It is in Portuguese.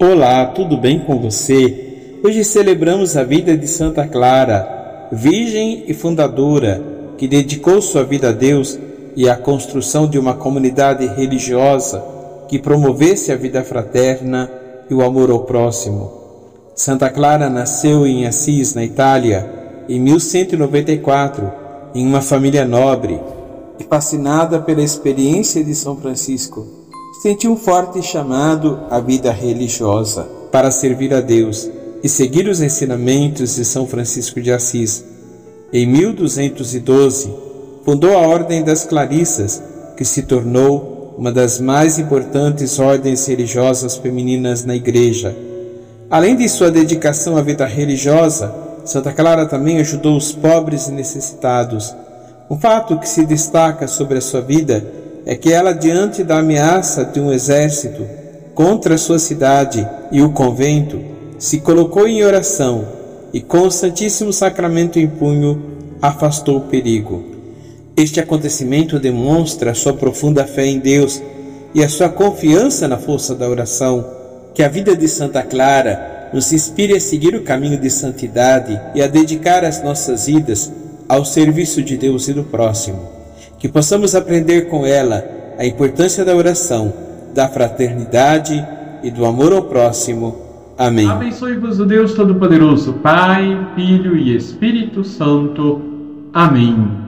Olá, tudo bem com você? Hoje celebramos a vida de Santa Clara, virgem e fundadora, que dedicou sua vida a Deus e à construção de uma comunidade religiosa que promovesse a vida fraterna e o amor ao próximo. Santa Clara nasceu em Assis, na Itália, em 1194, em uma família nobre e fascinada pela experiência de São Francisco sentiu um forte chamado à vida religiosa para servir a Deus e seguir os ensinamentos de São Francisco de Assis. Em 1212, fundou a Ordem das Clarissas, que se tornou uma das mais importantes ordens religiosas femininas na Igreja. Além de sua dedicação à vida religiosa, Santa Clara também ajudou os pobres e necessitados. Um fato que se destaca sobre a sua vida é que ela, diante da ameaça de um exército contra a sua cidade e o convento, se colocou em oração e, com o Santíssimo Sacramento em punho, afastou o perigo. Este acontecimento demonstra a sua profunda fé em Deus e a sua confiança na força da oração. Que a vida de Santa Clara nos inspire a seguir o caminho de santidade e a dedicar as nossas vidas ao serviço de Deus e do próximo que possamos aprender com ela a importância da oração, da fraternidade e do amor ao próximo. Amém. Abençoe-vos o Deus Todo-Poderoso, Pai, Filho e Espírito Santo. Amém.